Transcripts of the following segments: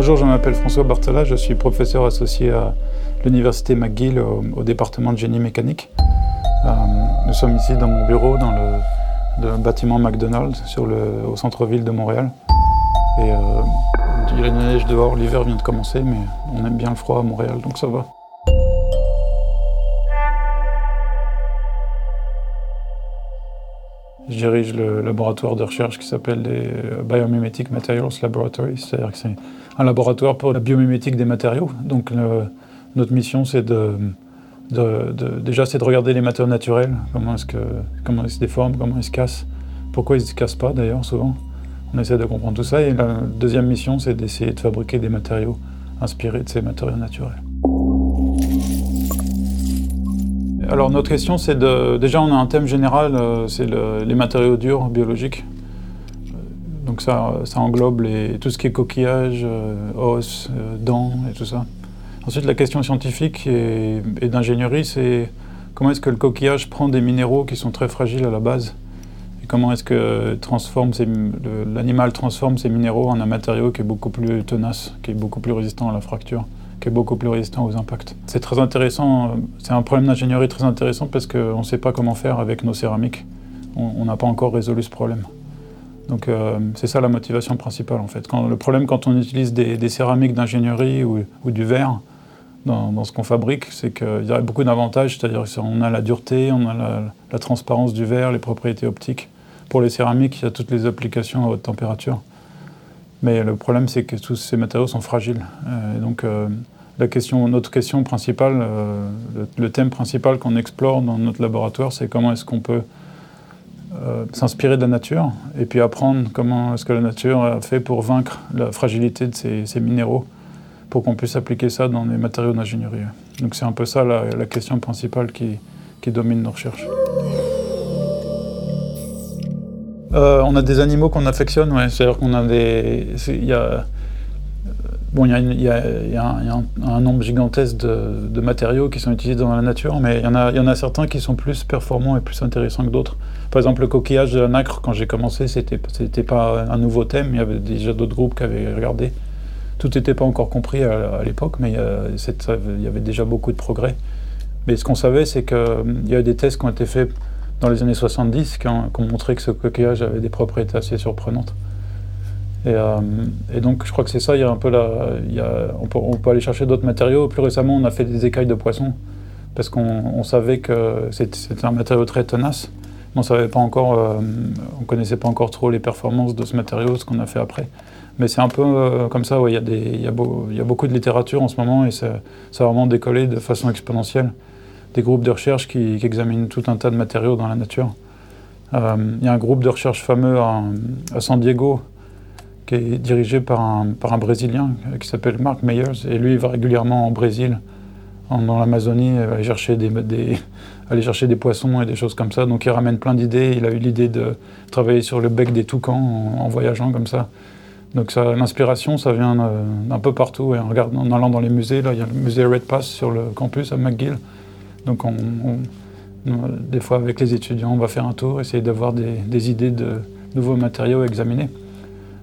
Bonjour, je m'appelle François Bartola, je suis professeur associé à l'Université McGill au, département de génie mécanique. Euh, nous sommes ici dans mon bureau, dans le, bâtiment McDonald's, au centre-ville de Montréal. Euh, il y a la neige dehors, l'hiver vient de commencer, mais on aime bien le froid à Montréal, donc ça va. Je dirige le laboratoire de recherche qui s'appelle les Biomimetic Materials Laboratory, c'est-à-dire que c'est un laboratoire pour la biomimétique des matériaux. Donc notre mission, c'est de, déjà c'est de regarder les matériaux naturels, comment est-ce que comment ils se déforment, comment ils se cassent, pourquoi ils se cassent pas d'ailleurs souvent. On essaie de comprendre tout ça. Et la deuxième mission, c'est d'essayer de fabriquer des matériaux inspirés de ces matériaux naturels. Alors notre question, c'est de... Déjà, on a un thème général, euh, c'est les matériaux durs biologiques. Donc ça, englobe tout ce qui est coquillage, euh, os, euh, dents et tout ça. Ensuite, la question scientifique et, d'ingénierie, c'est comment est-ce que le coquillage prend des minéraux qui sont très fragiles à la base? Et comment est-ce que l'animal transforme ces minéraux en un matériau qui est beaucoup plus tenace, qui est beaucoup plus résistant à la fracture, qui est beaucoup plus résistant aux impacts. C'est très intéressant, c'est un problème d'ingénierie très intéressant parce qu'on ne sait pas comment faire avec nos céramiques. On n'a pas encore résolu ce problème. Donc euh, c'est ça la motivation principale en fait. Quand, le problème quand on utilise des, céramiques d'ingénierie ou, du verre dans, ce qu'on fabrique, c'est qu'il y a beaucoup d'avantages, c'est-à-dire qu'on a la dureté, on a la, transparence du verre, les propriétés optiques. Pour les céramiques, il y a toutes les applications à haute température. Mais le problème, c'est que tous ces matériaux sont fragiles. Euh, donc euh, notre question principale, le, thème principal qu'on explore dans notre laboratoire, c'est comment est-ce qu'on peut euh, s'inspirer de la nature et puis apprendre comment est-ce que la nature a fait pour vaincre la fragilité de ces, minéraux pour qu'on puisse appliquer ça dans les matériaux d'ingénierie. Donc c'est un peu ça la, question principale qui, domine nos recherches. Euh, on a des animaux qu'on affectionne, ouais. c'est-à-dire qu'on a des... Il y a, Bon, il y a, un, nombre gigantesque de, matériaux qui sont utilisés dans la nature, mais il y, en a, y en a certains qui sont plus performants et plus intéressants que d'autres. Par exemple, le coquillage de la nacre, quand j'ai commencé, c'était n'était pas un nouveau thème, il y avait déjà d'autres groupes qui avaient regardé. Tout n'était pas encore compris à, l'époque, mais euh, il y avait déjà beaucoup de progrès. Mais ce qu'on savait, c'est qu'il euh, y a des tests qui ont été faits dans les années 70 qui ont montré que ce coquillage avait des propriétés assez surprenantes. Euh, et, donc, je crois que c'est ça. Il y a un peu on, peut, aller chercher d'autres matériaux. Plus récemment, on a fait des écailles de poisson parce qu'on savait que c'était un matériau très tenace. On savait pas encore, euh, on connaissait pas encore trop les performances de ce matériau, ce qu'on a fait après. Mais c'est un peu euh, comme ça. Il y, a beaucoup de littérature en ce moment et ça, a vraiment décollé de façon exponentielle. Des groupes de recherche qui, examinent tout un tas de matériaux dans la nature. Il y a un groupe de recherche fameux à San Diego qui est dirigé par un, par un Brésilien euh, qui s'appelle Mark Meyers. Et lui, il va régulièrement en Brésil, dans l'Amazonie, aller chercher des, aller chercher des poissons et des choses comme ça. Donc il ramène plein d'idées. Il a eu l'idée de travailler sur le bec des toucans en, voyageant comme ça. Donc l'inspiration, ça vient d'un peu partout. Et en, regardant, en allant dans les musées, là, il y a le musée Red Pass sur le campus à McGill. Donc on, des fois, avec les étudiants, on va faire un tour, essayer d'avoir des, idées de nouveaux matériaux à examiner.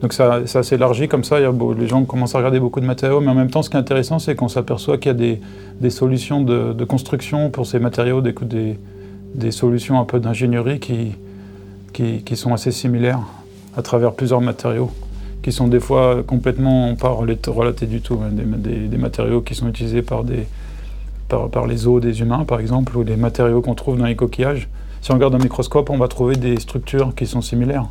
Donc ça, s'élargit comme ça, les gens commencent à regarder beaucoup de matériaux, mais en même temps, ce qui est intéressant, c'est qu'on s'aperçoit qu'il y a des, solutions de, construction pour ces matériaux, des, solutions un peu d'ingénierie qui, qui, sont assez similaires à travers plusieurs matériaux, qui sont des fois complètement pas relatés du tout, hein, des, matériaux qui sont utilisés par, des, par, les os des humains, par exemple, ou des matériaux qu'on trouve dans les coquillages. Si on regarde un microscope, on va trouver des structures qui sont similaires.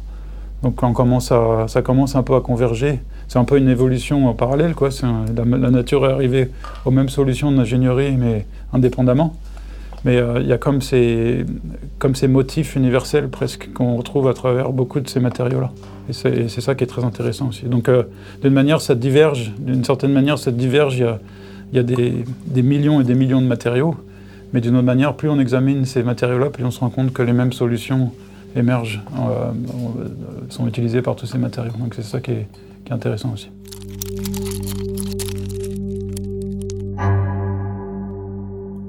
Donc on commence ça commence un peu à converger. C'est un peu une évolution en parallèle. Quoi. la, nature est arrivée aux mêmes solutions d'ingénierie, mais indépendamment. Mais euh, il y a comme ces, motifs universels presque qu'on retrouve à travers beaucoup de ces matériaux-là. Et c'est ça qui est très intéressant aussi. Donc euh, d'une manière, ça diverge. D'une certaine manière, ça diverge. Y a des, millions et des millions de matériaux. Mais d'une autre manière, plus on examine ces matériaux-là, plus on se rend compte que les mêmes solutions émergent, euh, sont utilisés par tous ces matériaux. Donc c'est ça qui est, intéressant aussi.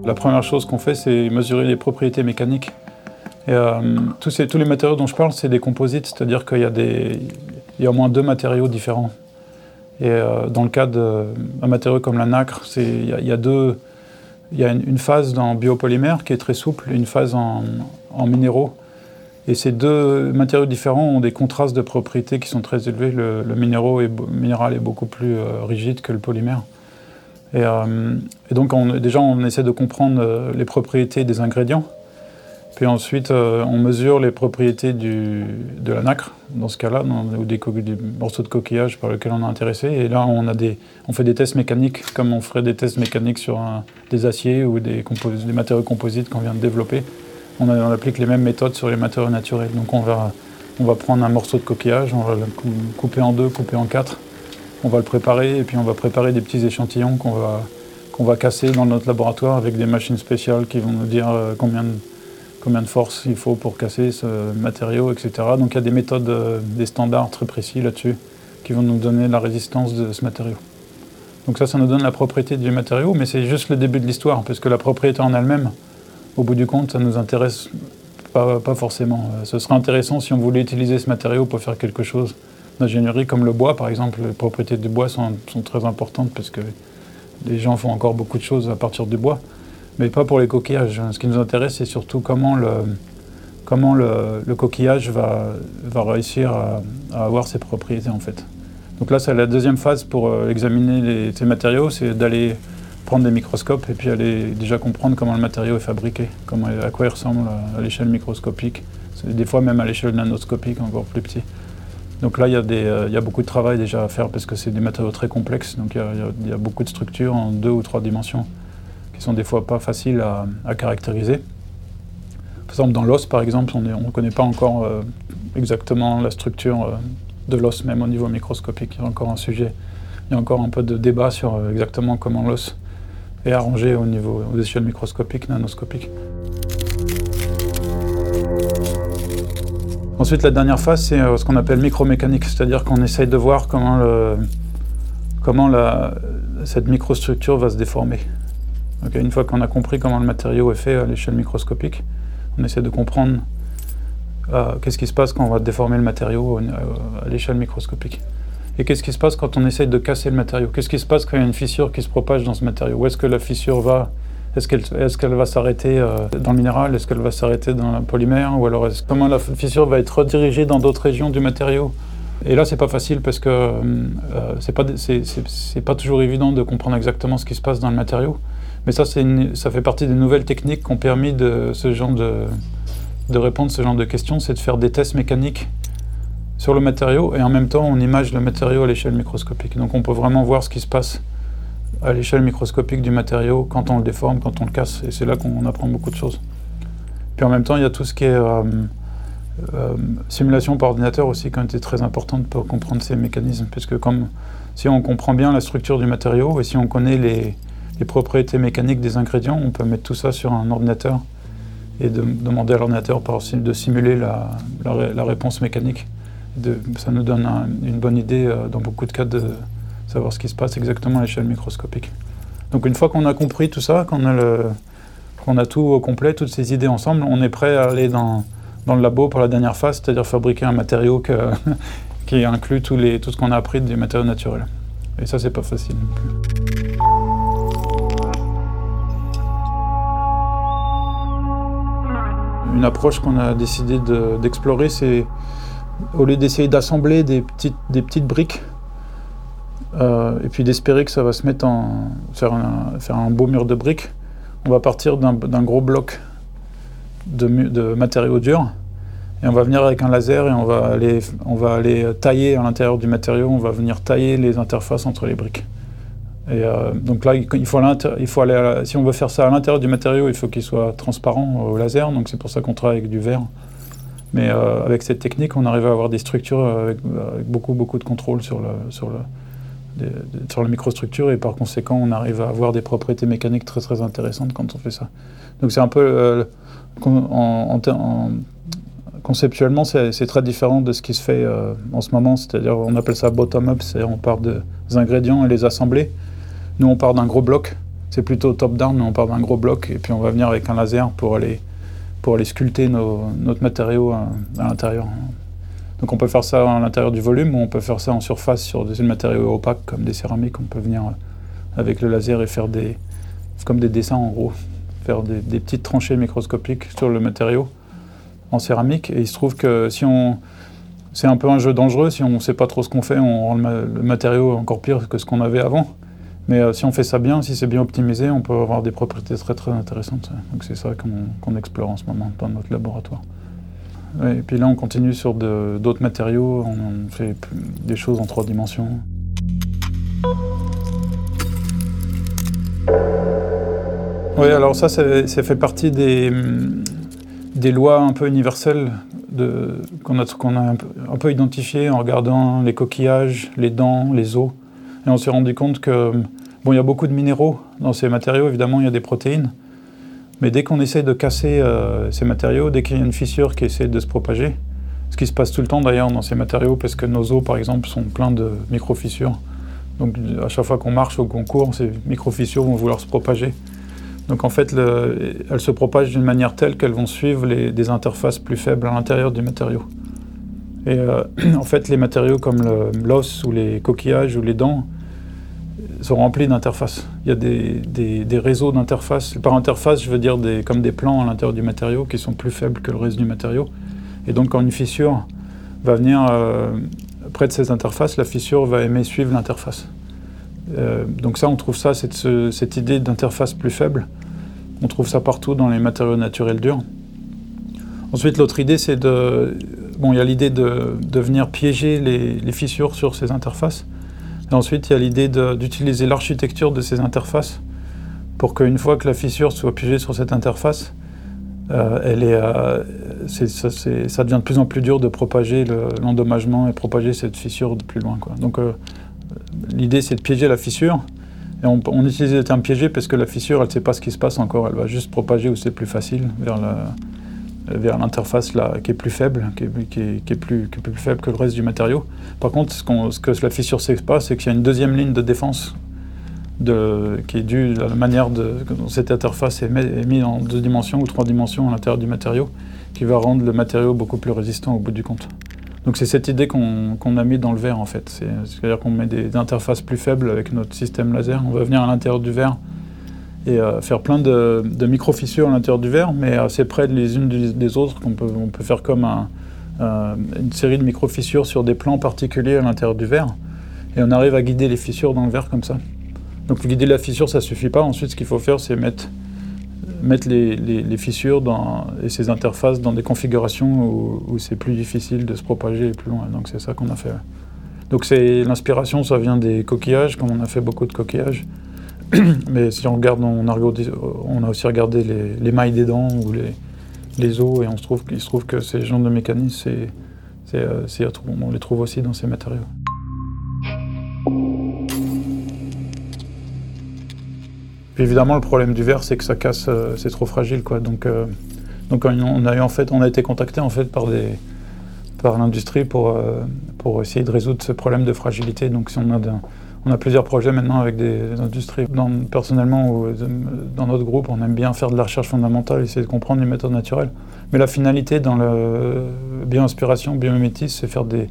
La première chose qu'on fait, c'est mesurer les propriétés mécaniques. Et, euh, tous, les matériaux dont je parle, c'est des composites, c'est-à-dire qu'il il y a au moins deux matériaux différents. Et dans le cas d'un matériau comme la nacre, il y, a une, phase dans biopolymère qui est très souple et une phase en, en minéraux. Et ces deux matériaux différents ont des contrastes de propriétés qui sont très élevés. Le, minéral est beaucoup plus rigide que le polymère. Et, et donc on, déjà on essaie de comprendre les propriétés des ingrédients puis ensuite, euh, on mesure les propriétés de la nacre, dans ce cas-là, ou des, morceaux de coquillage par lesquels on est intéressé. Et là, on, fait des tests mécaniques, comme on ferait des tests mécaniques sur des aciers ou des, matériaux composites qu'on vient de développer. On, applique les mêmes méthodes sur les matériaux naturels. Donc on va, on va prendre un morceau de coquillage, on va le couper en deux, couper en quatre. On va le préparer et puis on va préparer des petits échantillons qu'on va, qu'on va casser dans notre laboratoire avec des machines spéciales qui vont nous dire euh, combien de combien de force il faut pour casser ce matériau, etc. Donc il y a des méthodes, euh, des standards très précis là-dessus qui vont nous donner la résistance de ce matériau. Donc ça, ça nous donne la propriété du matériau, mais c'est juste le début de l'histoire, parce que la propriété en elle-même, au bout du compte, ça nous intéresse pas, pas, forcément. Euh, ce serait intéressant si on voulait utiliser ce matériau pour faire quelque chose d'ingénierie, comme le bois par exemple. Les propriétés du bois sont, sont très importantes parce que les gens font encore beaucoup de choses à partir du bois mais pas pour les coquillages. Ce qui nous intéresse, c'est surtout comment le, comment le, coquillage va, va réussir à, avoir ses propriétés en fait. Donc là, c'est la deuxième phase pour euh, examiner ces matériaux, c'est d'aller prendre des microscopes et puis aller déjà comprendre comment le matériau est fabriqué, comment, à quoi il ressemble à, l'échelle microscopique, des fois même à l'échelle nanoscopique, encore plus petit. Donc là, il y, a des, euh, il y, a beaucoup de travail déjà à faire parce que c'est des matériaux très complexes, donc il y, a, il y, a, beaucoup de structures en deux ou trois dimensions sont des fois pas faciles à, caractériser. Par exemple, dans l'os, par exemple, on ne connaît pas encore euh, exactement la structure euh, de l'os, même au niveau microscopique. Il y a encore un sujet, il y a encore un peu de débat sur euh, exactement comment l'os est arrangé au niveau aux échelles microscopiques, nanoscopiques. Ensuite, la dernière phase, c'est ce qu'on appelle micromécanique, c'est-à-dire qu'on essaye de voir comment, comment cette microstructure va se déformer une fois qu'on a compris comment le matériau est fait à l'échelle microscopique, on essaie de comprendre euh, qu'est-ce qui se passe quand on va déformer le matériau à l'échelle microscopique. Et qu'est-ce qui se passe quand on essaie de casser le matériau? Qu'est-ce qui se passe quand il y a une fissure qui se propage dans ce matériau? Où est-ce que la fissure va? Est-ce qu'elle est qu'elle va s'arrêter euh, dans le minéral? Est-ce qu'elle va s'arrêter dans le polymère? Ou alors comment la fissure va être redirigée dans d'autres régions du matériau? Et là, c'est pas facile parce que euh, c'est pas, pas toujours évident de comprendre exactement ce qui se passe dans le matériau. Mais ça, ça fait partie des nouvelles techniques qui ont permis de, ce genre de, répondre à ce genre de questions, c'est de faire des tests mécaniques sur le matériau et en même temps on image le matériau à l'échelle microscopique. Donc on peut vraiment voir ce qui se passe à l'échelle microscopique du matériau quand on le déforme, quand on le casse. Et c'est là qu'on apprend beaucoup de choses. Puis en même temps, il y a tout ce qui est euh, euh, simulation par ordinateur aussi qui ont été très importante pour comprendre ces mécanismes. Puisque comme si on comprend bien la structure du matériau et si on connaît les, les propriétés mécaniques des ingrédients, on peut mettre tout ça sur un ordinateur et de, demander à l'ordinateur de simuler la, réponse mécanique. Ça nous donne une bonne idée euh, dans beaucoup de cas de savoir ce qui se passe exactement à l'échelle microscopique. Donc une fois qu'on a compris tout ça, qu'on a, tout au complet, toutes ces idées ensemble, on est prêt à aller dans, le labo pour la dernière phase, c'est-à-dire fabriquer un matériau qui inclut tout ce qu'on a appris des matériaux naturels. Et ça, c'est pas facile non plus. Une approche qu'on a décidé d'explorer, c'est au lieu d'essayer d'assembler des petites, briques, euh, et puis d'espérer que ça va se mettre en. Faire un, beau mur de briques, on va partir d'un gros bloc de, de, matériaux durs, et on va venir avec un laser et on va aller, on va aller tailler à l'intérieur du matériau, on va venir tailler les interfaces entre les briques. Euh, donc là, il faut, aller si on veut faire ça à l'intérieur du matériau, il faut qu'il soit transparent au laser. Donc c'est pour ça qu'on travaille avec du verre. Mais euh, avec cette technique, on arrive à avoir des structures avec, beaucoup, beaucoup de contrôle sur, le, sur, la microstructure et par conséquent, on arrive à avoir des propriétés mécaniques très très intéressantes quand on fait ça. Donc c'est un peu euh, en, conceptuellement, c'est très différent de ce qui se fait en ce moment. C'est-à-dire, on appelle ça bottom-up, c'est-à-dire on part des ingrédients et les assembler. Nous, on part d'un gros bloc. C'est plutôt top-down, mais on part d'un gros bloc et puis on va venir avec un laser pour aller, pour aller sculpter notre matériau à, l'intérieur. Donc on peut faire ça à l'intérieur du volume ou on peut faire ça en surface sur des matériaux opaques comme des céramiques. On peut venir avec le laser et faire des, comme des dessins en gros, faire des, petites tranchées microscopiques sur le matériau en céramique. Et il se trouve que si on, c'est un peu un jeu dangereux, si on ne sait pas trop ce qu'on fait, on rend le, matériau encore pire que ce qu'on avait avant. Mais euh, si on fait ça bien, si c'est bien optimisé, on peut avoir des propriétés très très intéressantes. Donc c'est ça qu'on explore en ce moment dans notre laboratoire. et puis là, on continue sur d'autres matériaux, on, fait des choses en trois dimensions. Oui, alors ça, ça fait partie des, lois un peu universelles qu'on a, un peu identifiées en regardant les coquillages, les dents, les os. Et on s'est rendu compte que, bon, il y a beaucoup de minéraux dans ces matériaux, évidemment, il y a des protéines. Mais dès qu'on essaie de casser euh, ces matériaux, dès qu'il y a une fissure qui essaie de se propager, ce qui se passe tout le temps d'ailleurs dans ces matériaux, parce que nos os, par exemple, sont pleins de micro-fissures. Donc à chaque fois qu'on marche ou qu'on court, ces micro-fissures vont vouloir se propager. Donc en fait, elles se propagent d'une manière telle qu'elles vont suivre des interfaces plus faibles à l'intérieur du matériau. Et euh, en fait, les matériaux comme l'os ou les coquillages ou les dents sont remplis d'interfaces. Il y a des, réseaux d'interfaces. Par interface, je veux dire comme des plans à l'intérieur du matériau qui sont plus faibles que le reste du matériau. Et donc quand une fissure va venir euh, près de ces interfaces, la fissure va aimer suivre l'interface. Euh, donc ça, on trouve ça, cette, cette idée d'interface plus faible, on trouve ça partout dans les matériaux naturels durs. Ensuite, l'autre idée, c'est de... Bon, il y a l'idée de, venir piéger les, fissures sur ces interfaces. Et ensuite, il y a l'idée d'utiliser l'architecture de ces interfaces pour qu'une fois que la fissure soit piégée sur cette interface, euh, elle est, euh, ça, devient de plus en plus dur de propager l'endommagement et propager cette fissure de plus loin. Donc, L'idée, c'est de piéger la fissure. On, utilise le terme piéger parce que la fissure, elle ne sait pas ce qui se passe encore. Elle va juste propager où c'est plus facile, vers vers l'interface qui est plus faible, qui est, plus, faible que le reste du matériau. Par contre, ce, que la fissure ne pas, c'est qu'il y a une deuxième ligne de défense qui est due à la manière dont cette interface est, est mise en deux dimensions ou trois dimensions à l'intérieur du matériau, qui va rendre le matériau beaucoup plus résistant au bout du compte. Donc c'est cette idée qu'on a mis dans le verre en fait. C'est-à-dire qu'on met des, interfaces plus faibles avec notre système laser. On va venir à l'intérieur du verre et euh, faire plein de, micro-fissures à l'intérieur du verre, mais assez près les unes des autres, qu'on peut, on peut faire comme une série de micro-fissures sur des plans particuliers à l'intérieur du verre. Et on arrive à guider les fissures dans le verre comme ça. Donc guider la fissure, ça suffit pas. Ensuite, ce qu'il faut faire, c'est mettre les, fissures et ces interfaces dans des configurations où, c'est plus difficile de se propager plus loin. Donc c'est ça qu'on a fait. Donc l'inspiration, ça vient des coquillages, comme on a fait beaucoup de coquillages. Mais si on regarde, on a, a aussi regardé les, mailles des dents ou les, os, et on se trouve, il se trouve que ces genres de mécanismes, euh, on les trouve aussi dans ces matériaux. Évidemment, le problème du verre, c'est que ça casse, euh, c'est trop fragile, quoi. Donc, euh, on a été contacté en fait par l'industrie pour, euh, pour essayer de résoudre ce problème de fragilité. Donc, si on a, on a plusieurs projets maintenant avec des, industries. Personnellement, ou dans notre groupe, on aime bien faire de la recherche fondamentale, essayer de comprendre les méthodes naturelles. Mais la finalité dans le bio-inspiration, biomimétisme, c'est faire des,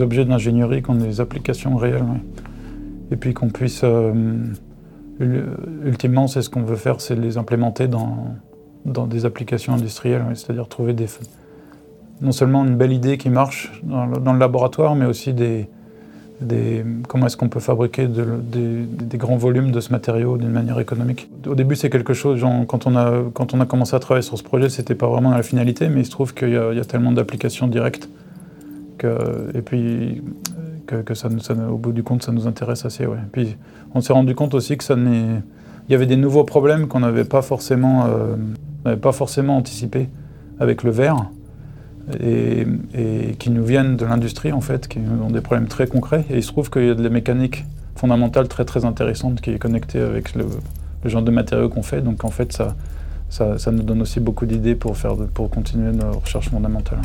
objets d'ingénierie qui ont des applications réelles. Et puis qu'on puisse ultimement, c'est ce qu'on veut faire, c'est les implémenter dans, dans des applications industrielles, c'est-à-dire trouver des, non seulement une belle idée qui marche dans le, laboratoire, mais aussi des, comment est-ce qu'on peut fabriquer des, grands volumes de ce matériau d'une manière économique. Au début, c'est quelque chose, quand, on a, commencé à travailler sur ce projet, c'était pas vraiment la finalité, mais il se trouve qu'il y, a tellement d'applications directes que, et puis que, au bout du compte, ça nous intéresse assez. Puis on s'est rendu compte aussi que ça il y avait des nouveaux problèmes qu'on n'avait pas euh, pas forcément anticipés avec le verre et, qui nous viennent de l'industrie en fait, qui ont des problèmes très concrets. Et il se trouve qu'il y a des mécaniques fondamentales très très intéressantes qui est connectées avec le, genre de matériaux qu'on fait. Donc en fait, ça, ça, nous donne aussi beaucoup d'idées pour, pour continuer nos recherches fondamentales.